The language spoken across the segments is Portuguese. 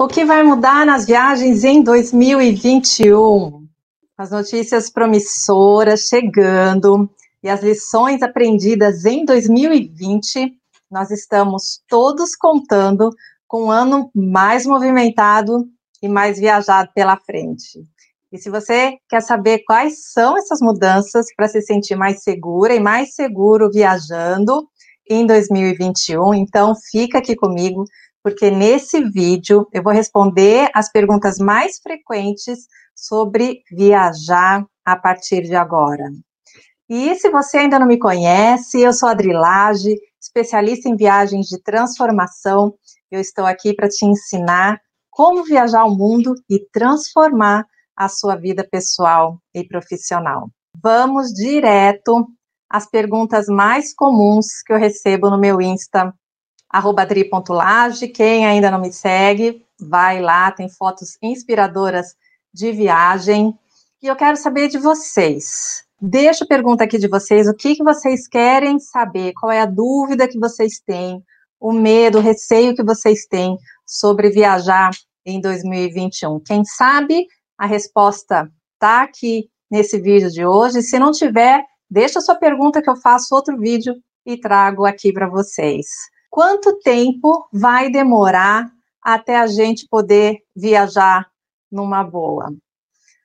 O que vai mudar nas viagens em 2021? As notícias promissoras chegando e as lições aprendidas em 2020, nós estamos todos contando com um ano mais movimentado e mais viajado pela frente. E se você quer saber quais são essas mudanças para se sentir mais segura e mais seguro viajando em 2021, então fica aqui comigo porque nesse vídeo eu vou responder as perguntas mais frequentes sobre viajar a partir de agora. E se você ainda não me conhece, eu sou a Adrilage, especialista em viagens de transformação. Eu estou aqui para te ensinar como viajar o mundo e transformar a sua vida pessoal e profissional. Vamos direto às perguntas mais comuns que eu recebo no meu Insta arroba adri.lage. Quem ainda não me segue, vai lá, tem fotos inspiradoras de viagem. E eu quero saber de vocês. Deixa a pergunta aqui de vocês, o que, que vocês querem saber, qual é a dúvida que vocês têm, o medo, o receio que vocês têm sobre viajar em 2021. Quem sabe a resposta está aqui nesse vídeo de hoje. Se não tiver, deixa a sua pergunta que eu faço outro vídeo e trago aqui para vocês. Quanto tempo vai demorar até a gente poder viajar numa boa?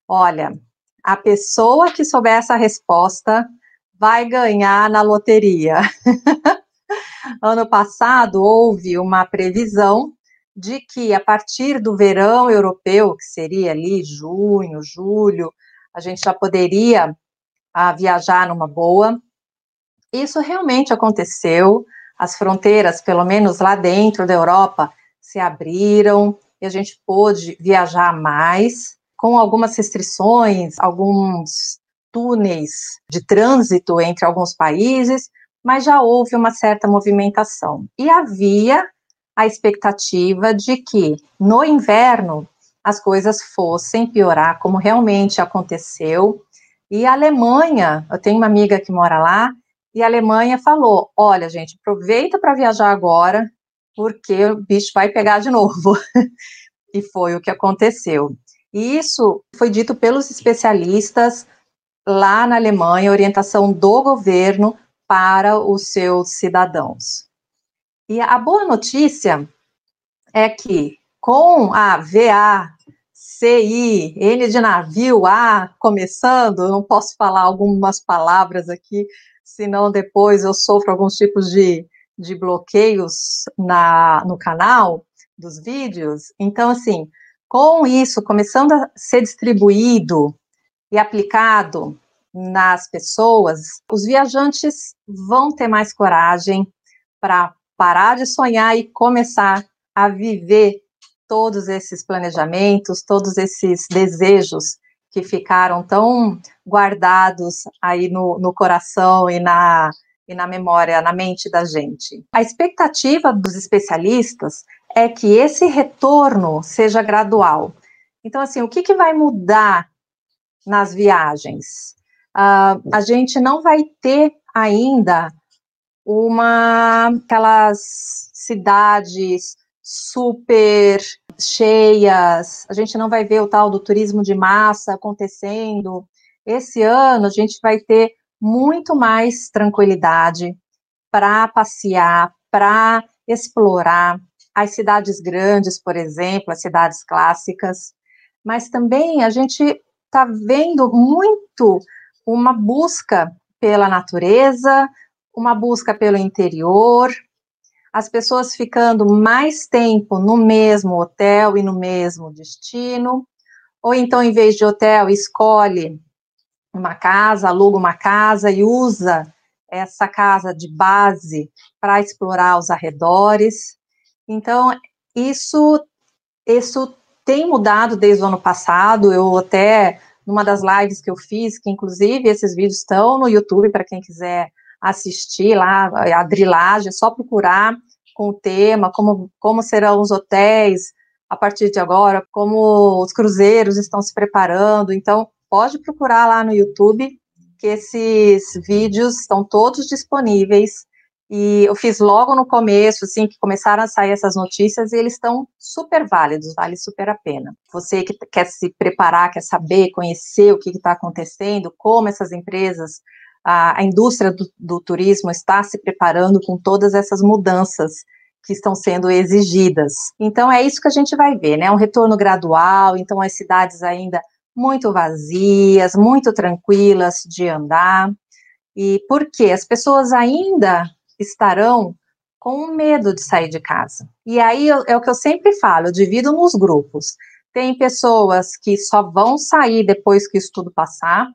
Olha, a pessoa que souber essa resposta vai ganhar na loteria. ano passado houve uma previsão de que a partir do verão europeu, que seria ali junho, julho, a gente já poderia ah, viajar numa boa. Isso realmente aconteceu as fronteiras, pelo menos lá dentro da Europa, se abriram e a gente pôde viajar mais, com algumas restrições, alguns túneis de trânsito entre alguns países, mas já houve uma certa movimentação. E havia a expectativa de que no inverno as coisas fossem piorar, como realmente aconteceu. E a Alemanha, eu tenho uma amiga que mora lá, e a Alemanha falou: olha, gente, aproveita para viajar agora, porque o bicho vai pegar de novo. e foi o que aconteceu. E isso foi dito pelos especialistas lá na Alemanha, orientação do governo para os seus cidadãos. E a boa notícia é que com a VA, CI, N de navio, A começando, não posso falar algumas palavras aqui senão depois eu sofro alguns tipos de, de bloqueios na, no canal dos vídeos. Então, assim, com isso começando a ser distribuído e aplicado nas pessoas, os viajantes vão ter mais coragem para parar de sonhar e começar a viver todos esses planejamentos, todos esses desejos que ficaram tão guardados aí no, no coração e na, e na memória, na mente da gente. A expectativa dos especialistas é que esse retorno seja gradual. Então, assim, o que, que vai mudar nas viagens? Uh, a gente não vai ter ainda uma aquelas cidades super cheias, a gente não vai ver o tal do turismo de massa acontecendo. Esse ano a gente vai ter muito mais tranquilidade para passear, para explorar as cidades grandes, por exemplo, as cidades clássicas, mas também a gente está vendo muito uma busca pela natureza, uma busca pelo interior, as pessoas ficando mais tempo no mesmo hotel e no mesmo destino, ou então, em vez de hotel, escolhe uma casa, aluga uma casa e usa essa casa de base para explorar os arredores. Então, isso, isso tem mudado desde o ano passado. Eu até, numa das lives que eu fiz, que inclusive esses vídeos estão no YouTube para quem quiser assistir lá, a drilagem, é só procurar com o tema, como, como serão os hotéis a partir de agora, como os cruzeiros estão se preparando. Então, pode procurar lá no YouTube, que esses vídeos estão todos disponíveis E eu fiz logo no começo, assim, que começaram a sair essas notícias e eles estão super válidos, vale super a pena. Você que quer se preparar, quer saber, conhecer o que está acontecendo, como essas empresas, a, a indústria do, do turismo está se preparando com todas essas mudanças que estão sendo exigidas. Então é isso que a gente vai ver, né? Um retorno gradual, então as cidades ainda muito vazias, muito tranquilas de andar. E por quê? As pessoas ainda estarão com medo de sair de casa. E aí é o que eu sempre falo, eu divido nos grupos. Tem pessoas que só vão sair depois que isso tudo passar.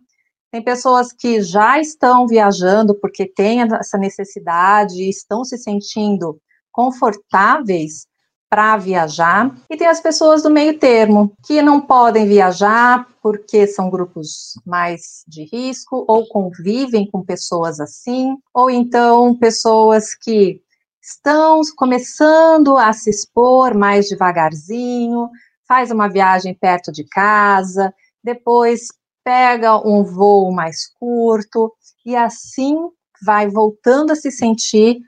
Tem pessoas que já estão viajando porque têm essa necessidade, estão se sentindo confortáveis para viajar, e tem as pessoas do meio termo, que não podem viajar porque são grupos mais de risco, ou convivem com pessoas assim, ou então pessoas que estão começando a se expor mais devagarzinho, faz uma viagem perto de casa, depois pega um voo mais curto, e assim vai voltando a se sentir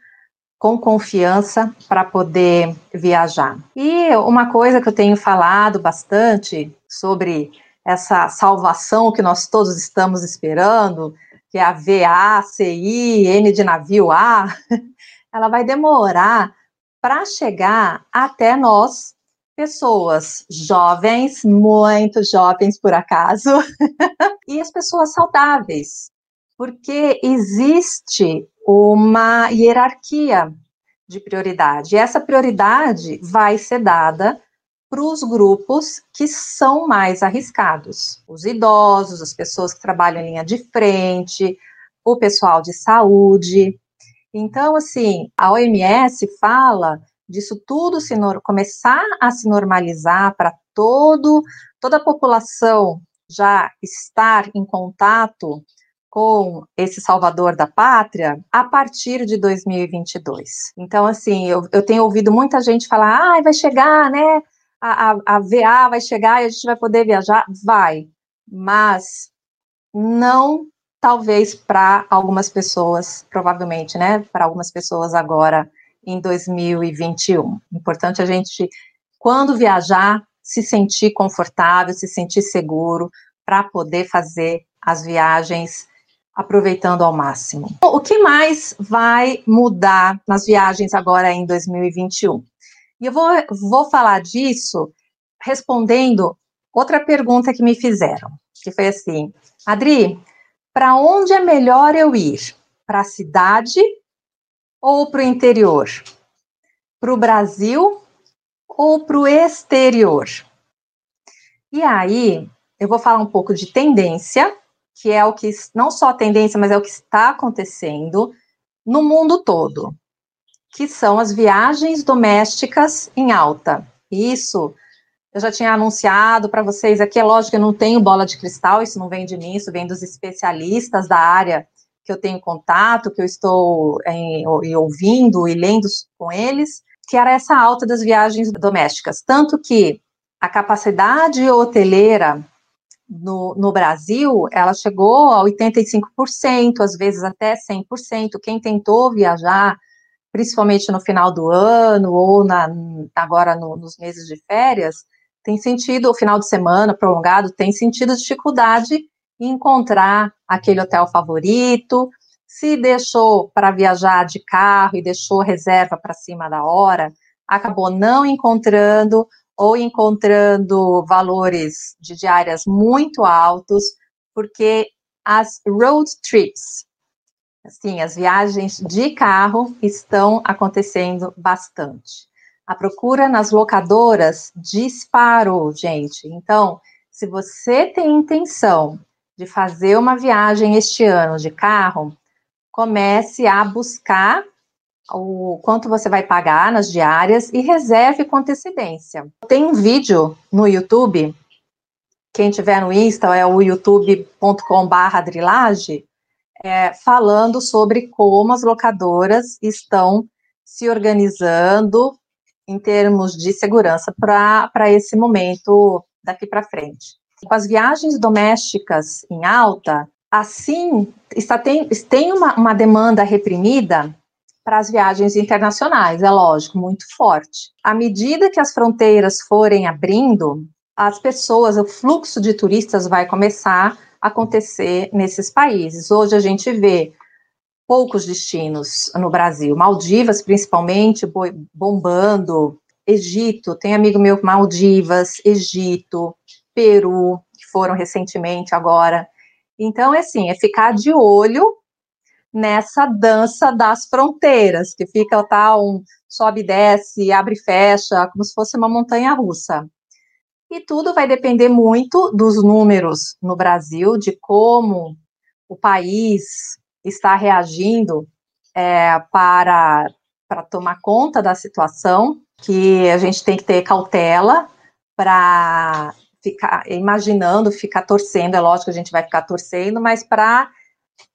com confiança para poder viajar. E uma coisa que eu tenho falado bastante sobre essa salvação que nós todos estamos esperando, que é a VACI, N de navio A, ela vai demorar para chegar até nós, pessoas jovens, muito jovens por acaso, e as pessoas saudáveis, porque existe uma hierarquia de prioridade. E essa prioridade vai ser dada para os grupos que são mais arriscados: os idosos, as pessoas que trabalham em linha de frente, o pessoal de saúde. Então, assim, a OMS fala disso tudo se começar a se normalizar para todo toda a população já estar em contato com esse salvador da pátria a partir de 2022. Então, assim, eu, eu tenho ouvido muita gente falar, ah, vai chegar, né, a, a, a VA vai chegar e a gente vai poder viajar. Vai, mas não talvez para algumas pessoas, provavelmente, né, para algumas pessoas agora em 2021. Importante a gente, quando viajar, se sentir confortável, se sentir seguro para poder fazer as viagens aproveitando ao máximo. O que mais vai mudar nas viagens agora em 2021? E eu vou, vou falar disso respondendo outra pergunta que me fizeram, que foi assim: Adri, para onde é melhor eu ir? Para a cidade ou para o interior? Para o Brasil ou para o exterior? E aí, eu vou falar um pouco de tendência que é o que não só a tendência, mas é o que está acontecendo no mundo todo, que são as viagens domésticas em alta. Isso eu já tinha anunciado para vocês aqui, é lógico que eu não tenho bola de cristal, isso não vem de mim, isso vem dos especialistas da área que eu tenho contato, que eu estou em, ouvindo e lendo com eles, que era essa alta das viagens domésticas. Tanto que a capacidade hoteleira no, no Brasil, ela chegou a 85%, às vezes até 100%. Quem tentou viajar, principalmente no final do ano ou na, agora no, nos meses de férias, tem sentido, o final de semana prolongado, tem sentido dificuldade encontrar aquele hotel favorito. Se deixou para viajar de carro e deixou reserva para cima da hora, acabou não encontrando ou encontrando valores de diárias muito altos, porque as road trips, assim, as viagens de carro estão acontecendo bastante. A procura nas locadoras disparou, gente. Então, se você tem intenção de fazer uma viagem este ano de carro, comece a buscar o quanto você vai pagar nas diárias e reserve com antecedência. Tem um vídeo no YouTube, quem tiver no Insta é o youtube.com/drilage, é, falando sobre como as locadoras estão se organizando em termos de segurança para esse momento daqui para frente. Com as viagens domésticas em alta, assim, está, tem, tem uma, uma demanda reprimida para as viagens internacionais, é lógico, muito forte. À medida que as fronteiras forem abrindo, as pessoas, o fluxo de turistas vai começar a acontecer nesses países. Hoje a gente vê poucos destinos no Brasil, Maldivas principalmente bombando, Egito, tem amigo meu Maldivas, Egito, Peru, que foram recentemente agora. Então, é assim, é ficar de olho nessa dança das fronteiras, que fica tá, um sobe e desce, abre e fecha, como se fosse uma montanha russa. E tudo vai depender muito dos números no Brasil, de como o país está reagindo é, para, para tomar conta da situação, que a gente tem que ter cautela para ficar imaginando, ficar torcendo, é lógico que a gente vai ficar torcendo, mas para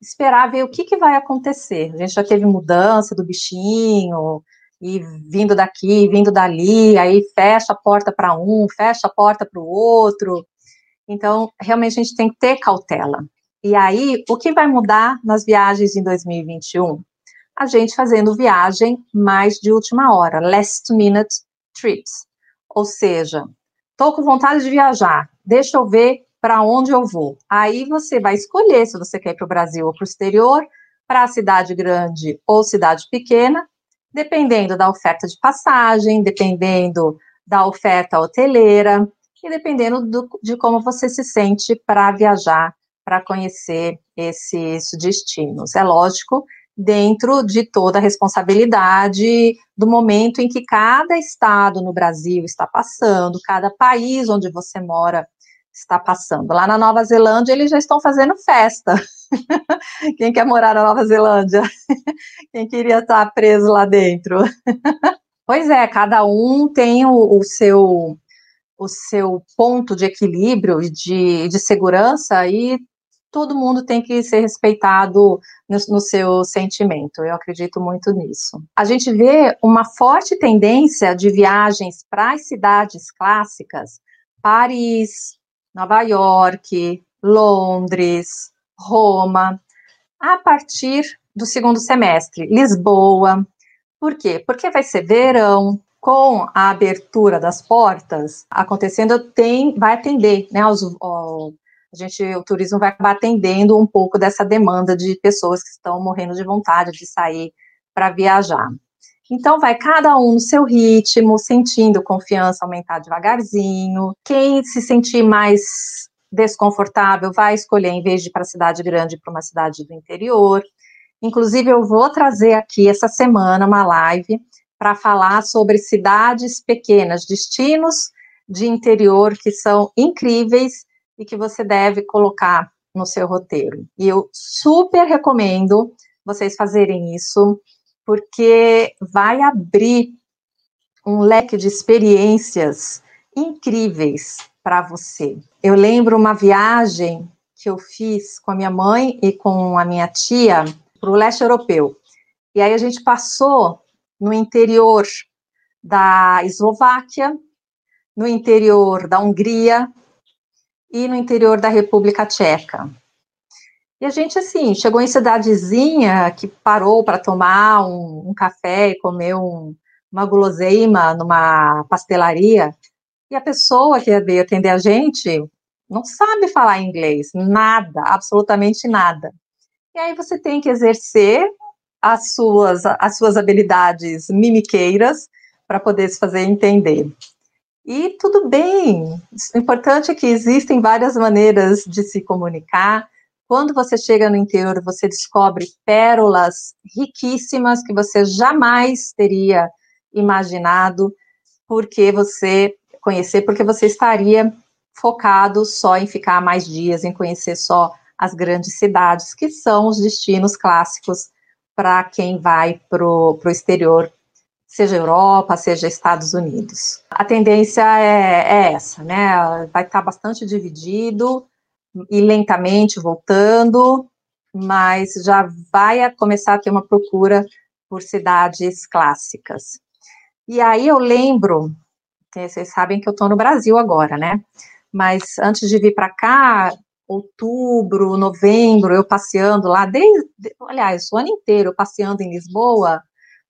esperar ver o que, que vai acontecer. A gente já teve mudança do bichinho, e vindo daqui, vindo dali, aí fecha a porta para um, fecha a porta para o outro. Então, realmente a gente tem que ter cautela. E aí, o que vai mudar nas viagens em 2021? A gente fazendo viagem mais de última hora, last minute trips. Ou seja, estou com vontade de viajar, deixa eu ver para onde eu vou. Aí você vai escolher se você quer ir para o Brasil ou para o exterior, para a cidade grande ou cidade pequena, dependendo da oferta de passagem, dependendo da oferta hoteleira e dependendo do, de como você se sente para viajar, para conhecer esses destinos. É lógico, dentro de toda a responsabilidade do momento em que cada estado no Brasil está passando, cada país onde você mora está passando. Lá na Nova Zelândia, eles já estão fazendo festa. Quem quer morar na Nova Zelândia? Quem queria estar preso lá dentro? Pois é, cada um tem o, o seu o seu ponto de equilíbrio e de, de segurança e todo mundo tem que ser respeitado no, no, seu sentimento. Eu acredito muito nisso. A gente vê uma forte tendência de viagens para as cidades clássicas, Paris, Nova York, Londres, Roma, a partir do segundo semestre, Lisboa. Por quê? Porque vai ser verão, com a abertura das portas acontecendo, tem, vai atender, né, aos, ao, a gente, o turismo vai acabar atendendo um pouco dessa demanda de pessoas que estão morrendo de vontade de sair para viajar. Então, vai cada um no seu ritmo, sentindo confiança aumentar devagarzinho. Quem se sentir mais desconfortável vai escolher, em vez de ir para a cidade grande, para uma cidade do interior. Inclusive, eu vou trazer aqui essa semana uma live para falar sobre cidades pequenas, destinos de interior que são incríveis e que você deve colocar no seu roteiro. E eu super recomendo vocês fazerem isso porque vai abrir um leque de experiências incríveis para você. Eu lembro uma viagem que eu fiz com a minha mãe e com a minha tia para o leste europeu. E aí a gente passou no interior da Eslováquia, no interior da Hungria e no interior da República Tcheca. E a gente, assim, chegou em cidadezinha que parou para tomar um, um, café e comer um, uma guloseima numa pastelaria. E a pessoa que veio atender a gente não sabe falar inglês, nada, absolutamente nada. E aí você tem que exercer as suas, as suas habilidades mimiqueiras para poder se fazer entender. E tudo bem, o importante é que existem várias maneiras de se comunicar, quando você chega no interior, você descobre pérolas riquíssimas que você jamais teria imaginado, porque você conhecer, porque você estaria focado só em ficar mais dias, em conhecer só as grandes cidades, que são os destinos clássicos para quem vai para o exterior, seja Europa, seja Estados Unidos. A tendência é, é essa, né? Vai estar bastante dividido e lentamente voltando, mas já vai começar a ter uma procura por cidades clássicas. E aí eu lembro, vocês sabem que eu estou no Brasil agora, né? Mas antes de vir para cá, outubro, novembro, eu passeando lá, desde, aliás, o ano inteiro passeando em Lisboa,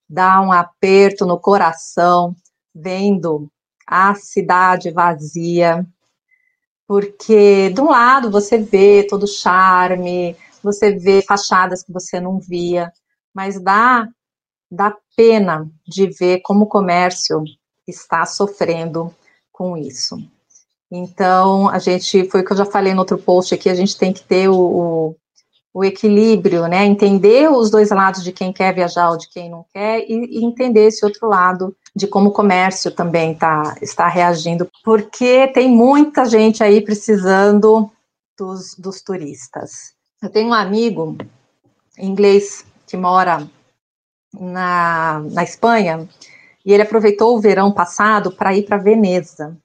dá um aperto no coração vendo a cidade vazia, porque de um lado você vê todo o charme, você vê fachadas que você não via, mas dá dá pena de ver como o comércio está sofrendo com isso. Então, a gente, foi o que eu já falei no outro post aqui, a gente tem que ter o, o, o equilíbrio, né? Entender os dois lados de quem quer viajar ou de quem não quer, e, e entender esse outro lado de como o comércio também tá, está reagindo, porque tem muita gente aí precisando dos, dos turistas. Eu tenho um amigo inglês que mora na, na Espanha, e ele aproveitou o verão passado para ir para Veneza.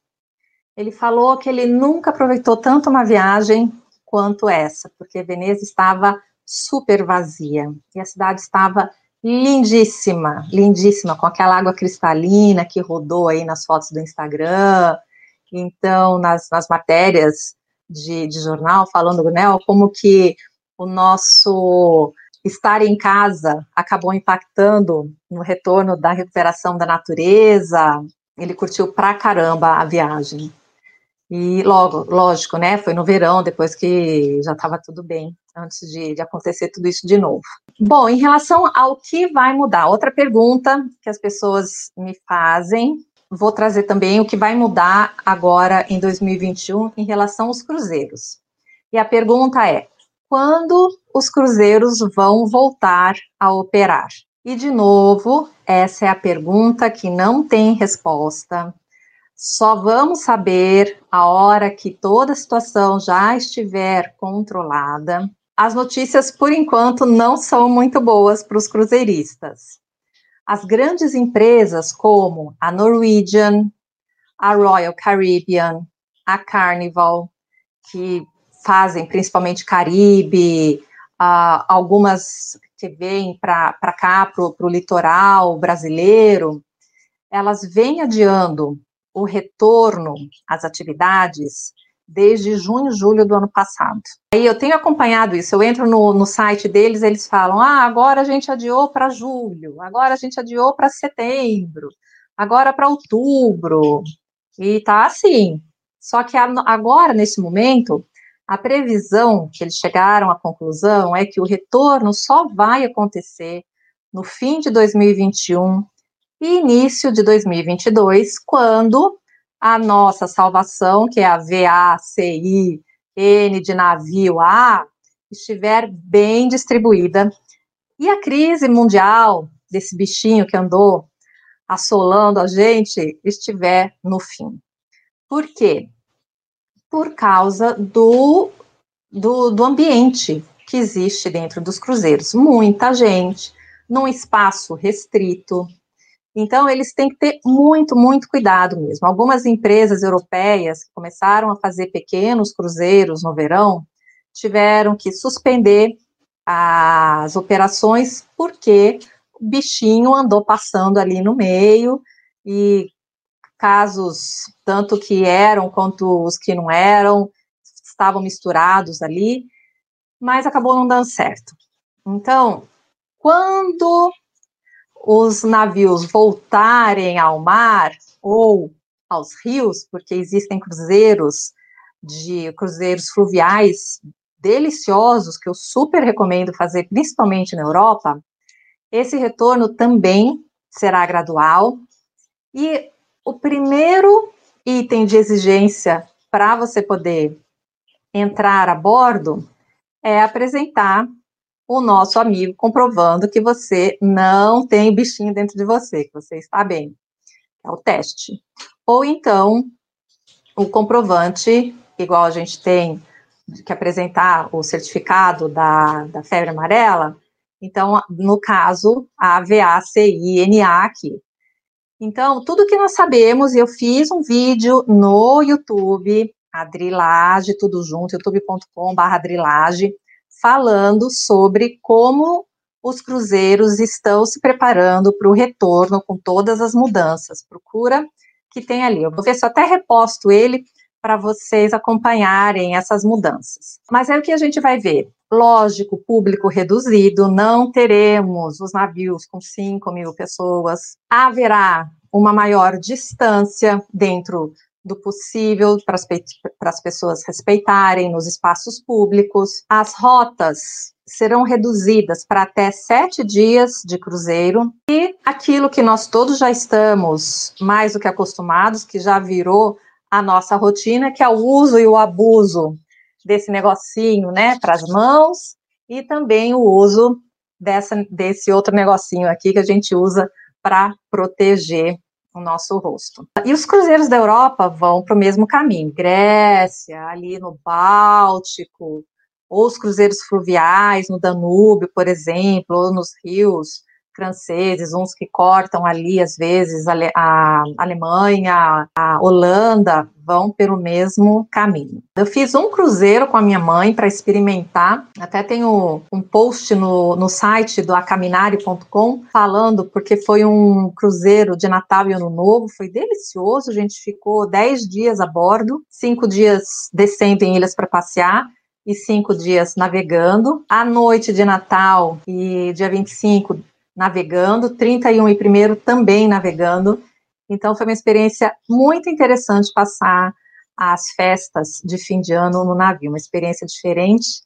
Ele falou que ele nunca aproveitou tanto uma viagem quanto essa, porque Veneza estava super vazia e a cidade estava lindíssima, lindíssima, com aquela água cristalina que rodou aí nas fotos do Instagram, então nas, nas matérias de, de jornal falando, né, como que o nosso estar em casa acabou impactando no retorno da recuperação da natureza. Ele curtiu pra caramba a viagem. E logo, lógico, né? Foi no verão, depois que já estava tudo bem, antes de, de, acontecer tudo isso de novo. Bom, em relação ao que vai mudar, outra pergunta que as pessoas me fazem, vou trazer também o que vai mudar agora em 2021 em relação aos cruzeiros. E a pergunta é: quando os cruzeiros vão voltar a operar? E, de novo, essa é a pergunta que não tem resposta. Só vamos saber a hora que toda a situação já estiver controlada. As notícias, por enquanto, não são muito boas para os cruzeiristas. As grandes empresas como a Norwegian, a Royal Caribbean, a Carnival, que fazem principalmente Caribe, uh, algumas que vêm para cá, para o litoral brasileiro, elas vêm adiando o retorno às atividades desde junho, julho do ano passado. Aí eu tenho acompanhado isso, eu entro no, no site deles, eles falam: ah, agora a gente adiou para julho, agora a gente adiou para setembro, agora para outubro, e tá assim. Só que agora, nesse momento, a previsão que eles chegaram à conclusão é que o retorno só vai acontecer no fim de 2021 e início de 2022, quando a nossa salvação, que é a VACI N de navio A, estiver bem distribuída e a crise mundial desse bichinho que andou assolando a gente estiver no fim. Por quê? por causa do, do, do ambiente que existe dentro dos cruzeiros. Muita gente, num espaço restrito. Então, eles têm que ter muito, muito cuidado mesmo. Algumas empresas europeias que começaram a fazer pequenos cruzeiros no verão tiveram que suspender as operações porque o bichinho andou passando ali no meio e casos, tanto que eram quanto os que não eram, estavam misturados ali, mas acabou não dando certo. Então, quando os navios voltarem ao mar ou aos rios, porque existem cruzeiros de cruzeiros fluviais deliciosos que eu super recomendo fazer, principalmente na Europa, esse retorno também será gradual. E o primeiro item de exigência para você poder entrar a bordo é apresentar o nosso amigo comprovando que você não tem bichinho dentro de você, que você está bem. É o teste. Ou então, o comprovante, igual a gente tem que apresentar o certificado da, da febre amarela, então, no caso, a VACINA aqui, então, tudo que nós sabemos, eu fiz um vídeo no YouTube, Adrilage, tudo junto, youtube.com.br Adrilage, falando sobre como os cruzeiros estão se preparando para o retorno com todas as mudanças. Procura que tem ali. Eu vou ver se eu até reposto ele para vocês acompanharem essas mudanças. Mas é o que a gente vai ver. Lógico, público reduzido, não teremos os navios com 5 mil pessoas, haverá uma maior distância dentro do possível para as pessoas respeitarem nos espaços públicos. As rotas serão reduzidas para até sete dias de cruzeiro e aquilo que nós todos já estamos mais do que acostumados, que já virou a nossa rotina, que é o uso e o abuso desse negocinho, né, para as mãos, e também o uso dessa, desse outro negocinho aqui que a gente usa para proteger o nosso rosto. E os cruzeiros da Europa vão para o mesmo caminho, Grécia, ali no Báltico, ou os cruzeiros fluviais no Danúbio, por exemplo, ou nos rios franceses, uns que cortam ali, às vezes, a, a Alemanha, a Holanda, vão pelo mesmo caminho. Eu fiz um cruzeiro com a minha mãe para experimentar, até tenho um post no, no site do acaminari.com falando, porque foi um cruzeiro de Natal e Ano Novo, foi delicioso, a gente ficou 10 dias a bordo, 5 dias descendo em ilhas para passear, e cinco dias navegando. À noite de Natal e dia 25 navegando, 31 e primeiro também navegando. Então foi uma experiência muito interessante passar as festas de fim de ano no navio, uma experiência diferente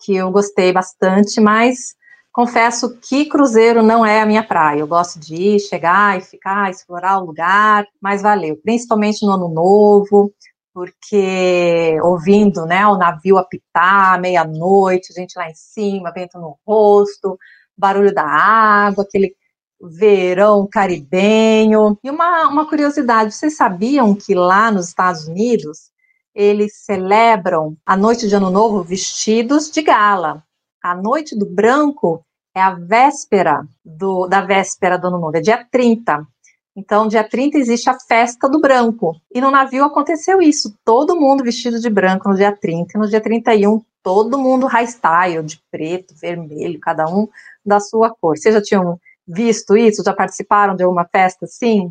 que eu gostei bastante, mas confesso que cruzeiro não é a minha praia. Eu gosto de ir, chegar e ficar, explorar o lugar, mas valeu, principalmente no ano novo, porque ouvindo, né, o navio apitar meia-noite, gente lá em cima, vento no rosto, barulho da água, aquele verão caribenho. E uma, uma curiosidade, vocês sabiam que lá nos Estados Unidos eles celebram a noite de Ano Novo vestidos de gala. A noite do branco é a véspera do, da véspera do Ano Novo, é dia 30. Então, dia 30 existe a festa do branco. E no navio aconteceu isso. Todo mundo vestido de branco no dia 30. E no dia 31, todo mundo high style, de preto, vermelho, cada um da sua cor. Vocês já tinham visto isso? Já participaram de alguma festa assim?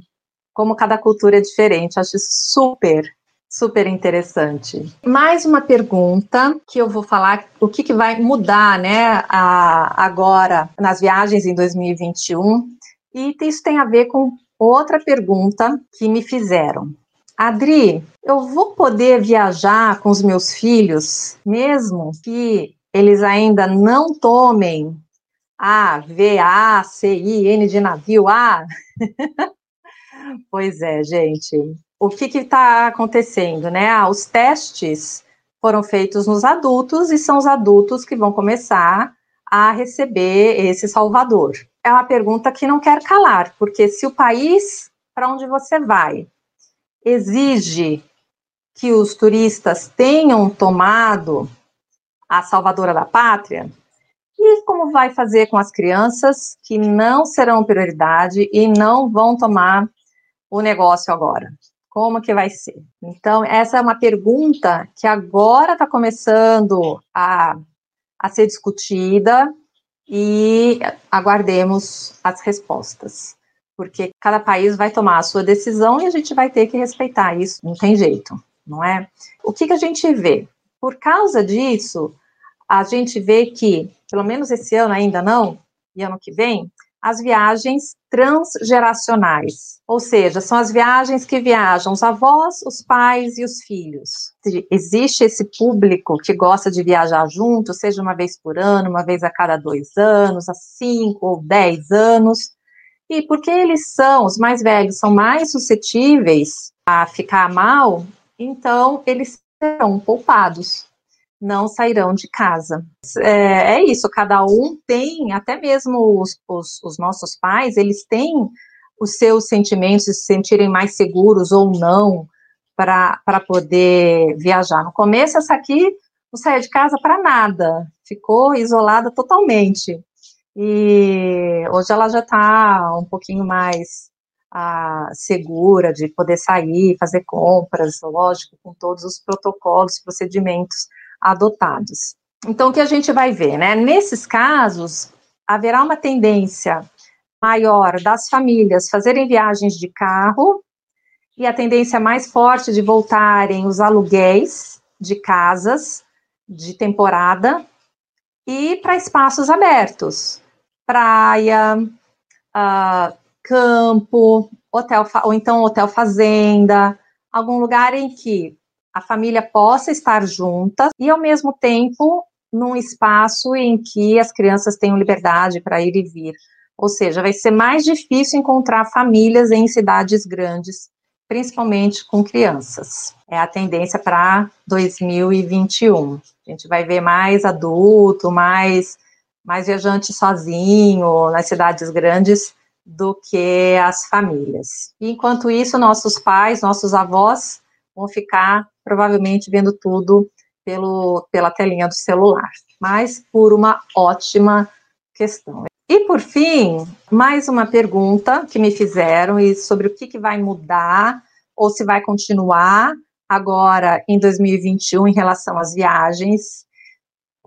Como cada cultura é diferente, acho super, super interessante. Mais uma pergunta que eu vou falar, o que, que vai mudar, né, a, agora nas viagens em 2021, e isso tem a ver com outra pergunta que me fizeram. Adri, eu vou poder viajar com os meus filhos, mesmo que eles ainda não tomem a, V, A, C, I, N de navio, A. pois é, gente. O que está acontecendo, né? Ah, os testes foram feitos nos adultos e são os adultos que vão começar a receber esse salvador. É uma pergunta que não quer calar, porque se o país para onde você vai exige que os turistas tenham tomado a salvadora da pátria, e como vai fazer com as crianças que não serão prioridade e não vão tomar o negócio agora? Como que vai ser? Então, essa é uma pergunta que agora está começando a, a ser discutida e aguardemos as respostas. Porque cada país vai tomar a sua decisão e a gente vai ter que respeitar isso, não tem jeito, não é? O que, que a gente vê? Por causa disso, a gente vê que pelo menos esse ano ainda não, e ano que vem, as viagens transgeracionais, ou seja, são as viagens que viajam os avós, os pais e os filhos. Existe esse público que gosta de viajar junto, seja uma vez por ano, uma vez a cada dois anos, a cinco ou dez anos, e porque eles são, os mais velhos, são mais suscetíveis a ficar mal, então eles serão poupados não sairão de casa. É, é, isso, cada um tem, até mesmo os, os, os nossos pais, eles têm os seus sentimentos, se sentirem mais seguros ou não para poder viajar. No começo, essa aqui não saía de casa para nada, ficou isolada totalmente. E hoje ela já está um pouquinho mais ah, segura de poder sair, fazer compras, lógico, com todos os protocolos, procedimentos adotados. Então, o que a gente vai ver, né? Nesses casos, haverá uma tendência maior das famílias fazerem viagens de carro e a tendência mais forte de voltarem os aluguéis de casas de temporada e para espaços abertos, praia, uh, campo, hotel ou então hotel fazenda, algum lugar em que a família possa estar junta e ao mesmo tempo num espaço em que as crianças tenham liberdade para ir e vir. Ou seja, vai ser mais difícil encontrar famílias em cidades grandes, principalmente com crianças. É a tendência para 2021. A gente vai ver mais adulto, mais, mais viajante sozinho nas cidades grandes do que as famílias. Enquanto isso, nossos pais, nossos avós vão ficar provavelmente vendo tudo pelo, pela telinha do celular, mas por uma ótima questão. E por fim, mais uma pergunta que me fizeram e sobre o que, que vai mudar ou se vai continuar agora em 2021 em relação às viagens,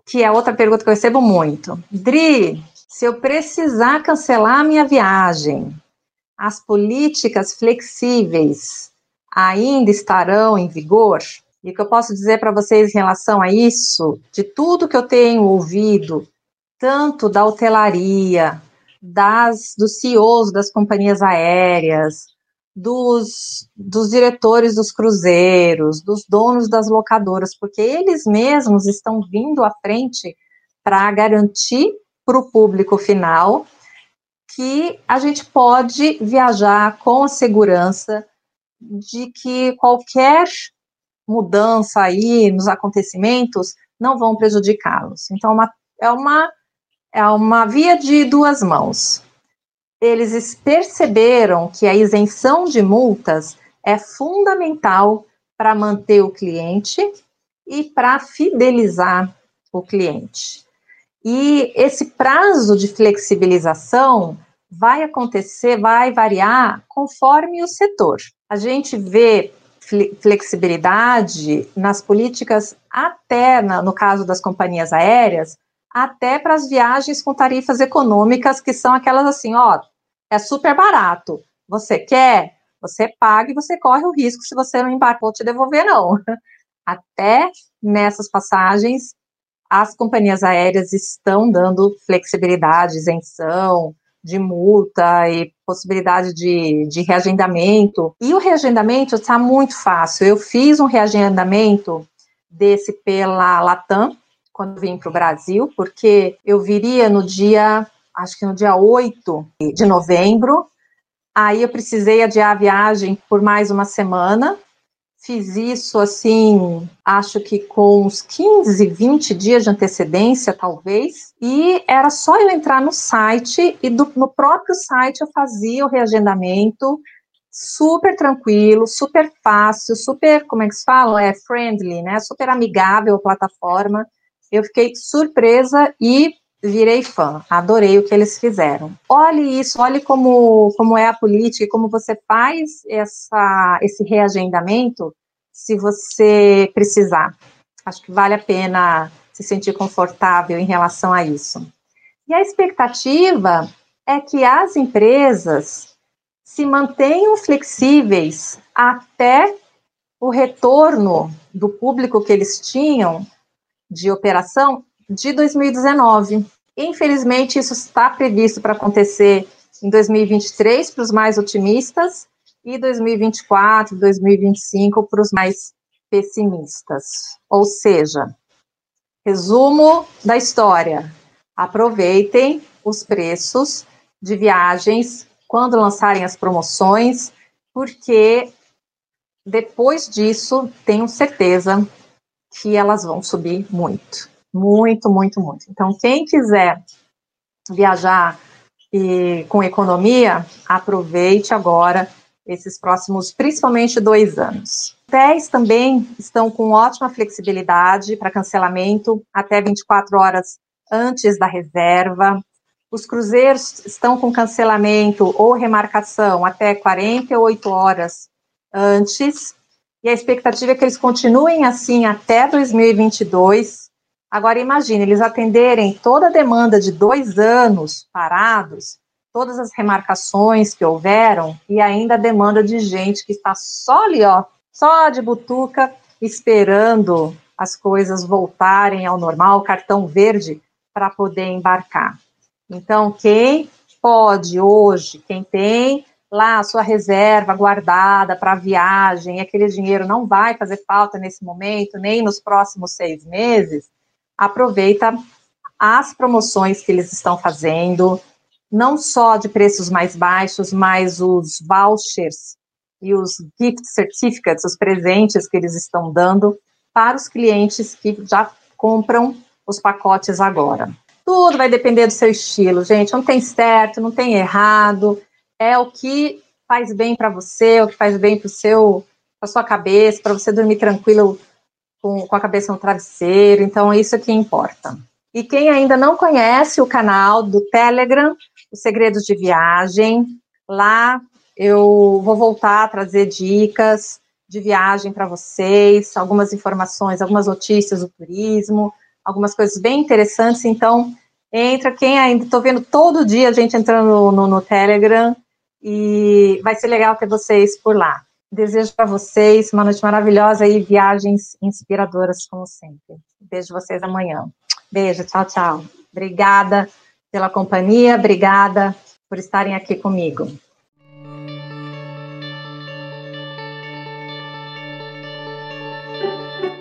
que é outra pergunta que eu recebo muito. Dri, se eu precisar cancelar minha viagem, as políticas flexíveis ainda estarão em vigor? E o que eu posso dizer para vocês em relação a isso, de tudo que eu tenho ouvido, tanto da hotelaria, das, dos CEOs das companhias aéreas, dos, dos diretores dos cruzeiros, dos donos das locadoras, porque eles mesmos estão vindo à frente para garantir para o público final que a gente pode viajar com segurança de que qualquer mudança aí nos acontecimentos não vão prejudicá-los. Então, é uma, é, uma, é uma via de duas mãos. Eles perceberam que a isenção de multas é fundamental para manter o cliente e para fidelizar o cliente. E esse prazo de flexibilização vai acontecer, vai variar conforme o setor. A gente vê flexibilidade nas políticas até, no caso das companhias aéreas, até para as viagens com tarifas econômicas, que são aquelas assim, ó, é super barato. Você quer? Você paga e você corre o risco se você não embarcou te devolver, não. Até nessas passagens, as companhias aéreas estão dando flexibilidade, isenção, de multa e possibilidade de, de reagendamento. E o reagendamento está muito fácil. Eu fiz um reagendamento desse pela Latam, quando vim para o Brasil, porque eu viria no dia, acho que no dia 8 de novembro. Aí eu precisei adiar a viagem por mais uma semana, Fiz isso assim, acho que com uns 15, 20 dias de antecedência, talvez, e era só eu entrar no site e do, no próprio site eu fazia o reagendamento, super tranquilo, super fácil, super, como é que se fala? É friendly, né? Super amigável a plataforma. Eu fiquei surpresa e virei fã, adorei o que eles fizeram. Olhe isso, olhe como, como é a política e como você faz essa, esse reagendamento se você precisar. Acho que vale a pena se sentir confortável em relação a isso. E a expectativa é que as empresas se mantenham flexíveis até o retorno do público que eles tinham de operação de 2019. Infelizmente, isso está previsto para acontecer em 2023 para os mais otimistas e 2024, 2025 para os mais pessimistas. Ou seja, resumo da história: aproveitem os preços de viagens quando lançarem as promoções, porque depois disso, tenho certeza que elas vão subir muito. Muito, muito, muito. Então, quem quiser viajar e, com economia, aproveite agora esses próximos, principalmente, dois anos. Hotéis também estão com ótima flexibilidade para cancelamento até 24 horas antes da reserva. Os cruzeiros estão com cancelamento ou remarcação até 48 horas antes. E a expectativa é que eles continuem assim até 2022, Agora, imagine, eles atenderem toda a demanda de dois anos parados, todas as remarcações que houveram e ainda a demanda de gente que está só ali, ó, só de butuca, esperando as coisas voltarem ao normal, cartão verde, para poder embarcar. Então, quem pode hoje, quem tem lá a sua reserva guardada para viagem, aquele dinheiro não vai fazer falta nesse momento, nem nos próximos seis meses, aproveita as promoções que eles estão fazendo, não só de preços mais baixos, mas os vouchers e os gift certificates, os presentes que eles estão dando para os clientes que já compram os pacotes agora. Tudo vai depender do seu estilo, gente. Não tem certo, não tem errado. É o que faz bem para você, o que faz bem para o seu, para sua cabeça, para você dormir tranquilo com, com a cabeça no travesseiro. Então, é isso que importa. E quem ainda não conhece o canal do Telegram, os Segredos de Viagem, lá eu vou voltar a trazer dicas de viagem para vocês, algumas informações, algumas notícias do turismo, algumas coisas bem interessantes. Então, entra, quem ainda, estou vendo todo dia a gente entrando no, no, no Telegram e vai ser legal ter vocês por lá. Desejo para vocês uma noite maravilhosa e viagens inspiradoras, como sempre. Beijo vocês amanhã. Beijo, tchau, tchau. Obrigada pela companhia, obrigada por estarem aqui comigo.